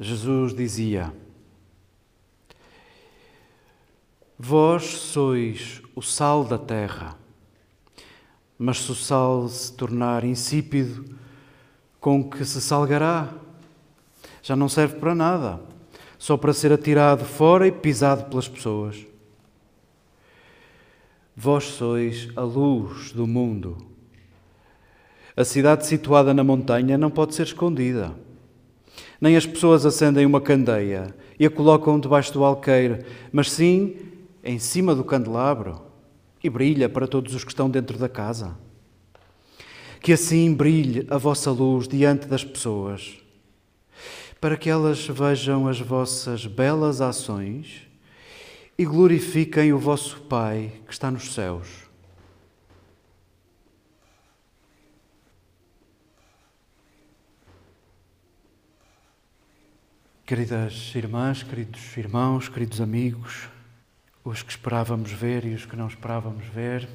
Jesus dizia: Vós sois o sal da terra, mas se o sal se tornar insípido, com que se salgará? Já não serve para nada, só para ser atirado fora e pisado pelas pessoas. Vós sois a luz do mundo. A cidade situada na montanha não pode ser escondida. Nem as pessoas acendem uma candeia e a colocam debaixo do alqueire, mas sim em cima do candelabro e brilha para todos os que estão dentro da casa. Que assim brilhe a vossa luz diante das pessoas, para que elas vejam as vossas belas ações e glorifiquem o vosso Pai que está nos céus. Queridas irmãs, queridos irmãos, queridos amigos, os que esperávamos ver e os que não esperávamos ver,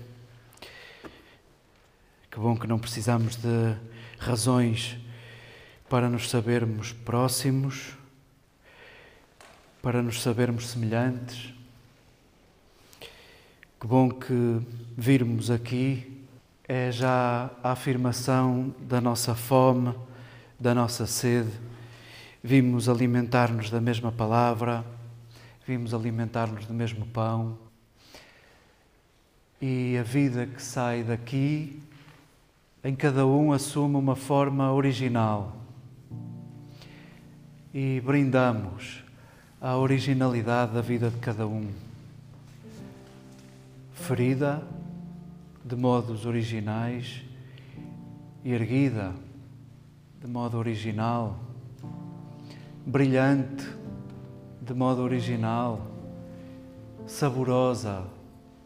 que bom que não precisamos de razões para nos sabermos próximos, para nos sabermos semelhantes. Que bom que virmos aqui é já a afirmação da nossa fome, da nossa sede Vimos alimentar-nos da mesma palavra, vimos alimentar-nos do mesmo pão. E a vida que sai daqui, em cada um assume uma forma original. E brindamos a originalidade da vida de cada um. Ferida de modos originais e erguida de modo original brilhante, de modo original, saborosa,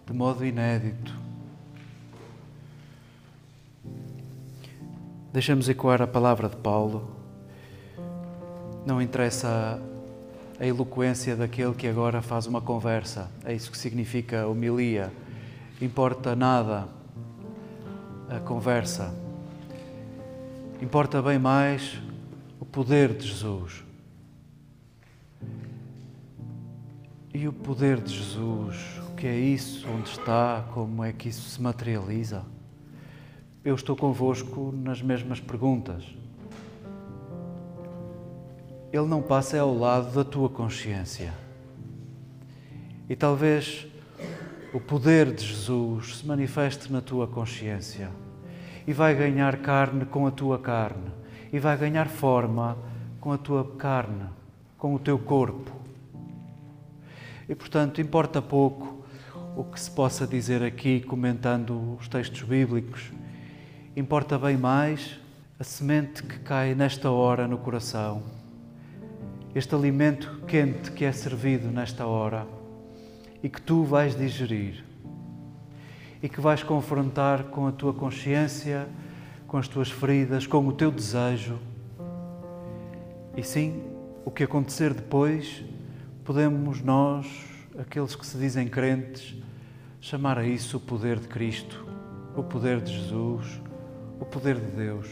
de modo inédito. Deixamos ecoar a palavra de Paulo. Não interessa a eloquência daquele que agora faz uma conversa, é isso que significa homilia. Importa nada a conversa. Importa bem mais o poder de Jesus. E o poder de Jesus, o que é isso? Onde está? Como é que isso se materializa? Eu estou convosco nas mesmas perguntas. Ele não passa ao lado da tua consciência. E talvez o poder de Jesus se manifeste na tua consciência e vai ganhar carne com a tua carne e vai ganhar forma com a tua carne, com o teu corpo. E, portanto, importa pouco o que se possa dizer aqui comentando os textos bíblicos. Importa bem mais a semente que cai nesta hora no coração, este alimento quente que é servido nesta hora e que tu vais digerir e que vais confrontar com a tua consciência, com as tuas feridas, com o teu desejo. E sim, o que acontecer depois podemos nós, aqueles que se dizem crentes, chamar a isso o poder de Cristo, o poder de Jesus, o poder de Deus.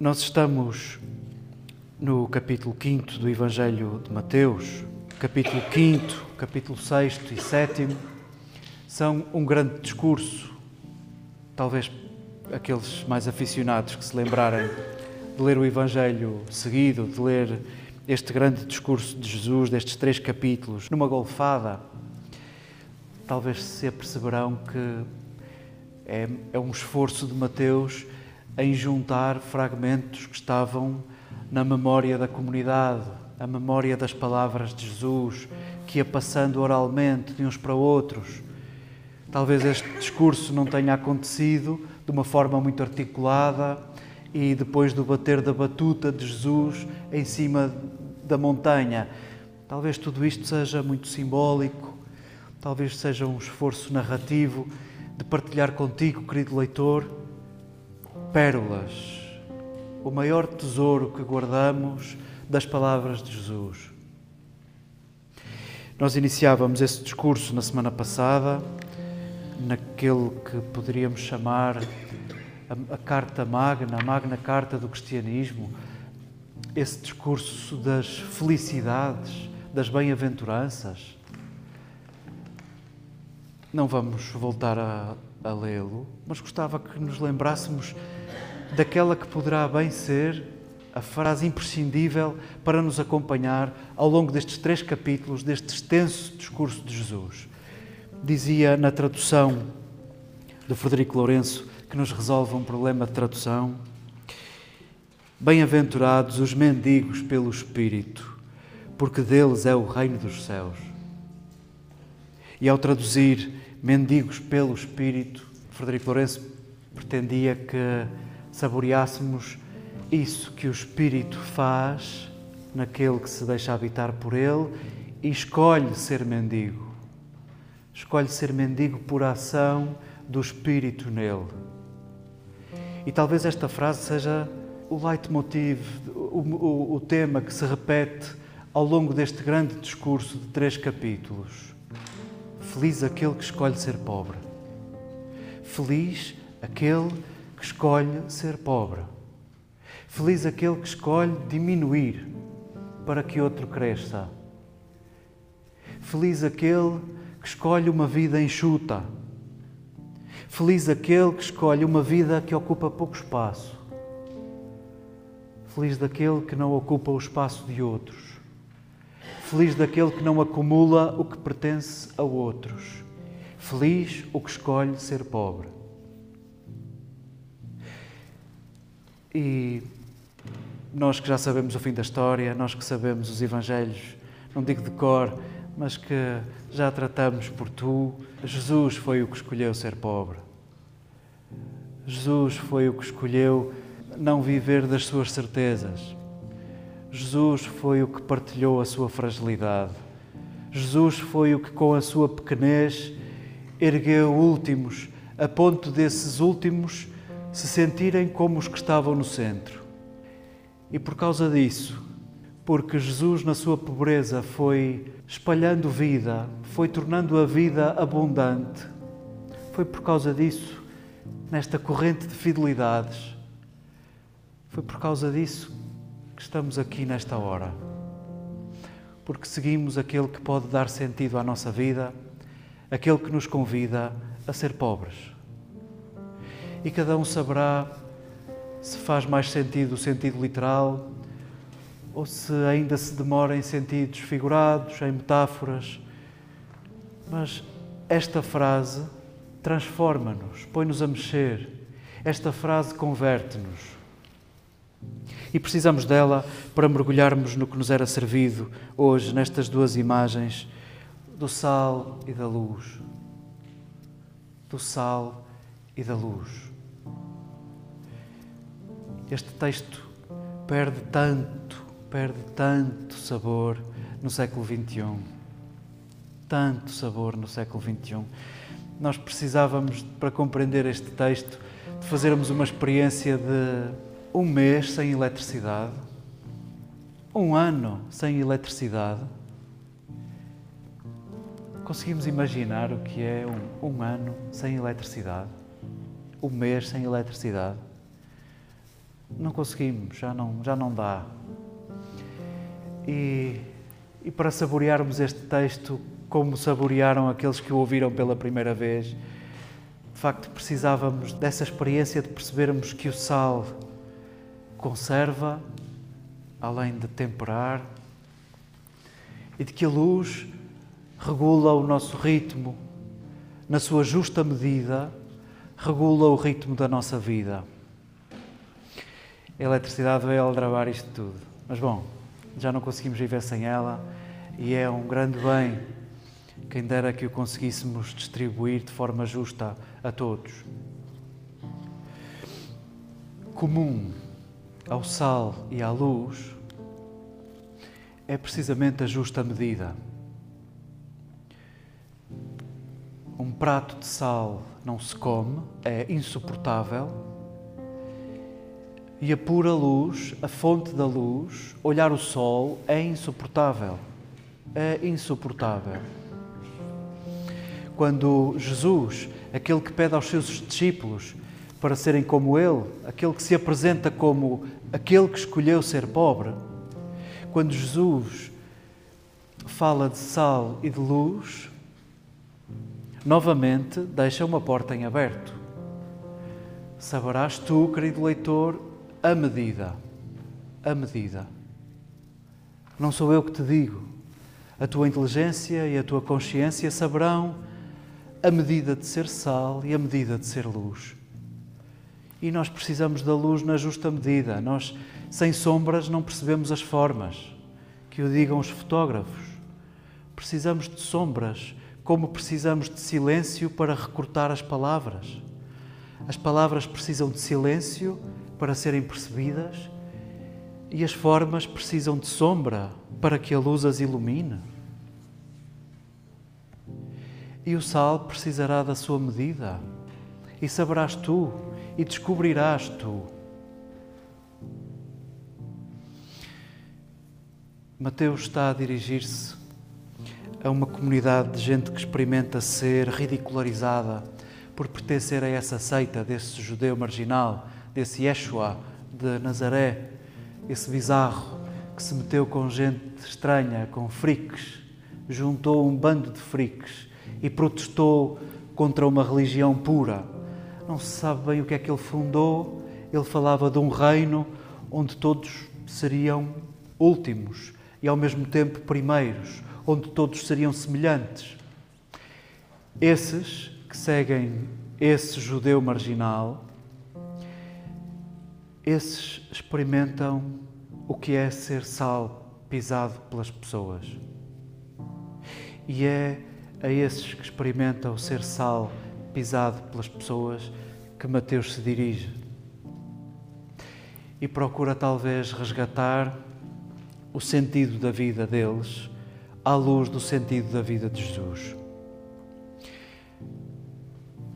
Nós estamos no capítulo 5 do Evangelho de Mateus, capítulo 5, capítulo 6 e 7, são um grande discurso. Talvez aqueles mais aficionados que se lembrarem de ler o Evangelho seguido, de ler este grande discurso de Jesus, destes três capítulos, numa golfada, talvez se aperceberão que é, é um esforço de Mateus em juntar fragmentos que estavam na memória da comunidade, a memória das palavras de Jesus, que ia passando oralmente de uns para outros. Talvez este discurso não tenha acontecido de uma forma muito articulada, e depois do bater da batuta de Jesus em cima da montanha. Talvez tudo isto seja muito simbólico, talvez seja um esforço narrativo de partilhar contigo, querido leitor, pérolas, o maior tesouro que guardamos das palavras de Jesus. Nós iniciávamos esse discurso na semana passada, naquele que poderíamos chamar a, a carta magna, a magna carta do cristianismo, esse discurso das felicidades, das bem-aventuranças. Não vamos voltar a, a lê-lo, mas gostava que nos lembrássemos daquela que poderá bem ser a frase imprescindível para nos acompanhar ao longo destes três capítulos deste extenso discurso de Jesus. Dizia na tradução de Frederico Lourenço que nos resolve um problema de tradução. Bem-aventurados os mendigos pelo Espírito, porque deles é o reino dos céus. E ao traduzir mendigos pelo Espírito, Frederico Lourenço pretendia que saboreássemos isso que o Espírito faz naquele que se deixa habitar por ele e escolhe ser mendigo. Escolhe ser mendigo por ação do Espírito nele. E talvez esta frase seja o leitmotiv, o, o, o tema que se repete ao longo deste grande discurso de três capítulos. Feliz aquele que escolhe ser pobre. Feliz aquele que escolhe ser pobre. Feliz aquele que escolhe diminuir para que outro cresça. Feliz aquele que escolhe uma vida enxuta. Feliz aquele que escolhe uma vida que ocupa pouco espaço. Feliz daquele que não ocupa o espaço de outros. Feliz daquele que não acumula o que pertence a outros. Feliz o que escolhe ser pobre. E nós que já sabemos o fim da história, nós que sabemos os Evangelhos, não digo de cor, mas que já tratamos por tu, Jesus foi o que escolheu ser pobre. Jesus foi o que escolheu não viver das suas certezas. Jesus foi o que partilhou a sua fragilidade. Jesus foi o que, com a sua pequenez, ergueu últimos, a ponto desses últimos se sentirem como os que estavam no centro. E por causa disso, porque Jesus, na sua pobreza, foi espalhando vida, foi tornando a vida abundante, foi por causa disso, nesta corrente de fidelidades, foi por causa disso que estamos aqui nesta hora. Porque seguimos aquele que pode dar sentido à nossa vida, aquele que nos convida a ser pobres e cada um saberá se faz mais sentido o sentido literal ou se ainda se demora em sentidos figurados, em metáforas. Mas esta frase transforma-nos, põe-nos a mexer. Esta frase converte-nos. E precisamos dela para mergulharmos no que nos era servido hoje, nestas duas imagens do sal e da luz. Do sal e da luz. Este texto perde tanto, perde tanto sabor no século XXI. Tanto sabor no século XXI. Nós precisávamos, para compreender este texto, de fazermos uma experiência de um mês sem eletricidade, um ano sem eletricidade. Conseguimos imaginar o que é um, um ano sem eletricidade? Um mês sem eletricidade? não conseguimos, já não, já não dá. E, e para saborearmos este texto como saborearam aqueles que o ouviram pela primeira vez, de facto precisávamos dessa experiência de percebermos que o sal conserva, além de temperar, e de que a luz regula o nosso ritmo, na sua justa medida, regula o ritmo da nossa vida a eletricidade veio aldrabar isto tudo. Mas bom, já não conseguimos viver sem ela e é um grande bem. Quem dera que o conseguíssemos distribuir de forma justa a todos. Comum ao sal e à luz é precisamente a justa medida. Um prato de sal não se come, é insuportável e a pura luz, a fonte da luz, olhar o sol é insuportável. É insuportável. Quando Jesus, aquele que pede aos seus discípulos para serem como Ele, aquele que se apresenta como aquele que escolheu ser pobre, Quando Jesus fala de sal e de luz, novamente deixa uma porta em aberto. Saberás tu, querido leitor, a medida, a medida. Não sou eu que te digo. A tua inteligência e a tua consciência saberão a medida de ser sal e a medida de ser luz. E nós precisamos da luz na justa medida. Nós, sem sombras, não percebemos as formas. Que o digam os fotógrafos. Precisamos de sombras, como precisamos de silêncio para recortar as palavras. As palavras precisam de silêncio para serem percebidas e as formas precisam de sombra para que a luz as ilumine. E o sal precisará da sua medida, e saberás tu, e descobrirás tu. Mateus está a dirigir-se a uma comunidade de gente que experimenta ser ridicularizada por pertencer a essa seita desse judeu marginal, desse Yeshua de Nazaré, esse bizarro que se meteu com gente estranha, com friques, juntou um bando de friques e protestou contra uma religião pura. Não se sabe bem o que é que ele fundou. Ele falava de um reino onde todos seriam últimos e ao mesmo tempo primeiros, onde todos seriam semelhantes. Esses que seguem esse judeu marginal, esses experimentam o que é ser sal pisado pelas pessoas. E é a esses que experimentam ser sal pisado pelas pessoas que Mateus se dirige. E procura talvez resgatar o sentido da vida deles à luz do sentido da vida de Jesus.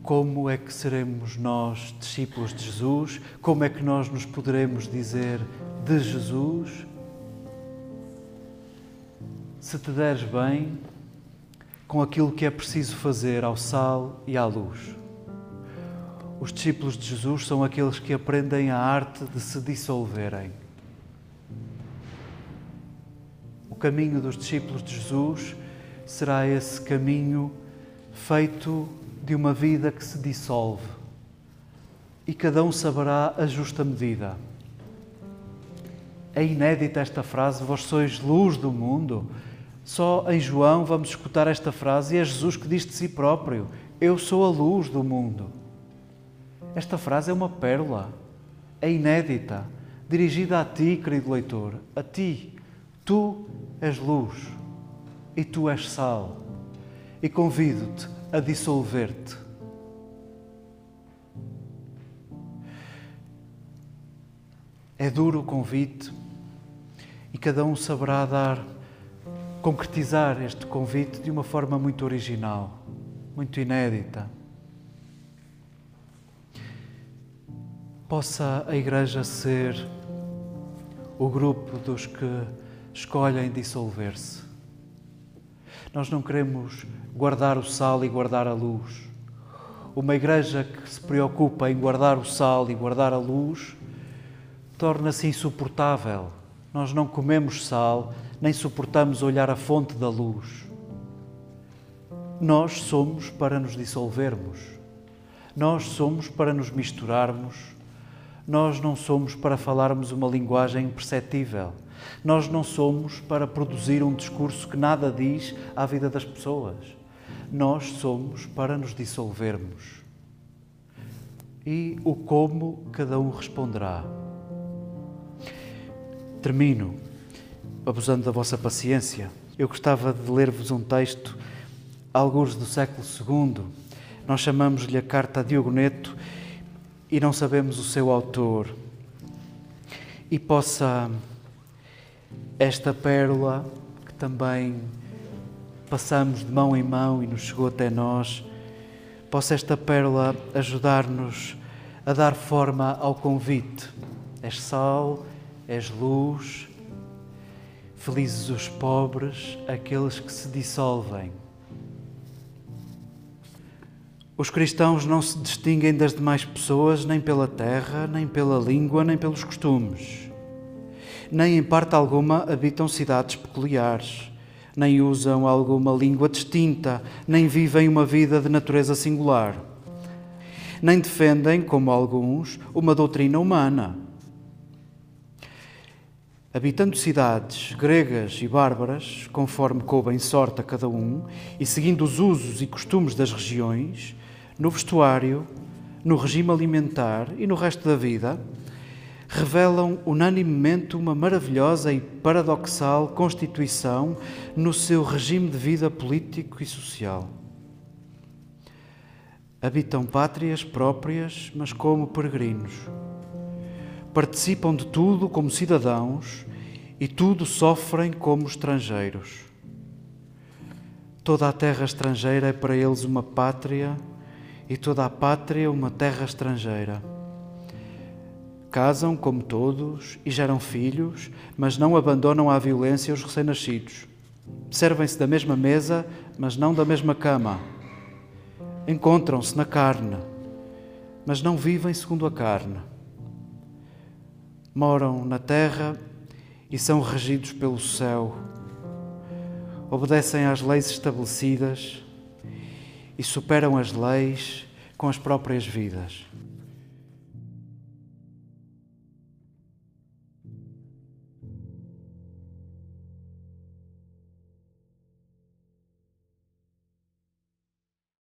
Como é que seremos nós discípulos de Jesus? Como é que nós nos poderemos dizer de Jesus? Se te deres bem com aquilo que é preciso fazer ao sal e à luz. Os discípulos de Jesus são aqueles que aprendem a arte de se dissolverem. O caminho dos discípulos de Jesus será esse caminho feito de uma vida que se dissolve e cada um saberá a justa medida. É inédita esta frase: Vós sois luz do mundo. Só em João vamos escutar esta frase e é Jesus que diz de si próprio: Eu sou a luz do mundo. Esta frase é uma pérola, é inédita, dirigida a ti, querido leitor, a ti. Tu és luz e tu és sal. E convido-te a dissolver-te. É duro o convite e cada um saberá dar, concretizar este convite de uma forma muito original, muito inédita. Possa a Igreja ser o grupo dos que escolhem dissolver-se. Nós não queremos guardar o sal e guardar a luz. Uma igreja que se preocupa em guardar o sal e guardar a luz torna-se insuportável. Nós não comemos sal, nem suportamos olhar a fonte da luz. Nós somos para nos dissolvermos. Nós somos para nos misturarmos. Nós não somos para falarmos uma linguagem imperceptível. Nós não somos para produzir um discurso que nada diz à vida das pessoas. Nós somos para nos dissolvermos. E o como cada um responderá. Termino, abusando da vossa paciência. Eu gostava de ler-vos um texto, alguns do século II. Nós chamamos-lhe a Carta a Diogo Neto e não sabemos o seu autor. E possa esta pérola que também passamos de mão em mão e nos chegou até nós, possa esta pérola ajudar-nos a dar forma ao convite. És sal, és luz, felizes os pobres, aqueles que se dissolvem. Os cristãos não se distinguem das demais pessoas nem pela terra, nem pela língua, nem pelos costumes nem em parte alguma habitam cidades peculiares, nem usam alguma língua distinta, nem vivem uma vida de natureza singular. Nem defendem, como alguns, uma doutrina humana. Habitando cidades gregas e bárbaras, conforme coube em sorte a cada um, e seguindo os usos e costumes das regiões, no vestuário, no regime alimentar e no resto da vida, revelam unanimemente uma maravilhosa e paradoxal constituição no seu regime de vida político e social. Habitam pátrias próprias, mas como peregrinos. Participam de tudo como cidadãos e tudo sofrem como estrangeiros. Toda a terra estrangeira é para eles uma pátria e toda a pátria uma terra estrangeira Casam como todos e geram filhos, mas não abandonam à violência os recém-nascidos. Servem-se da mesma mesa, mas não da mesma cama. Encontram-se na carne, mas não vivem segundo a carne. Moram na terra e são regidos pelo céu. Obedecem às leis estabelecidas e superam as leis com as próprias vidas.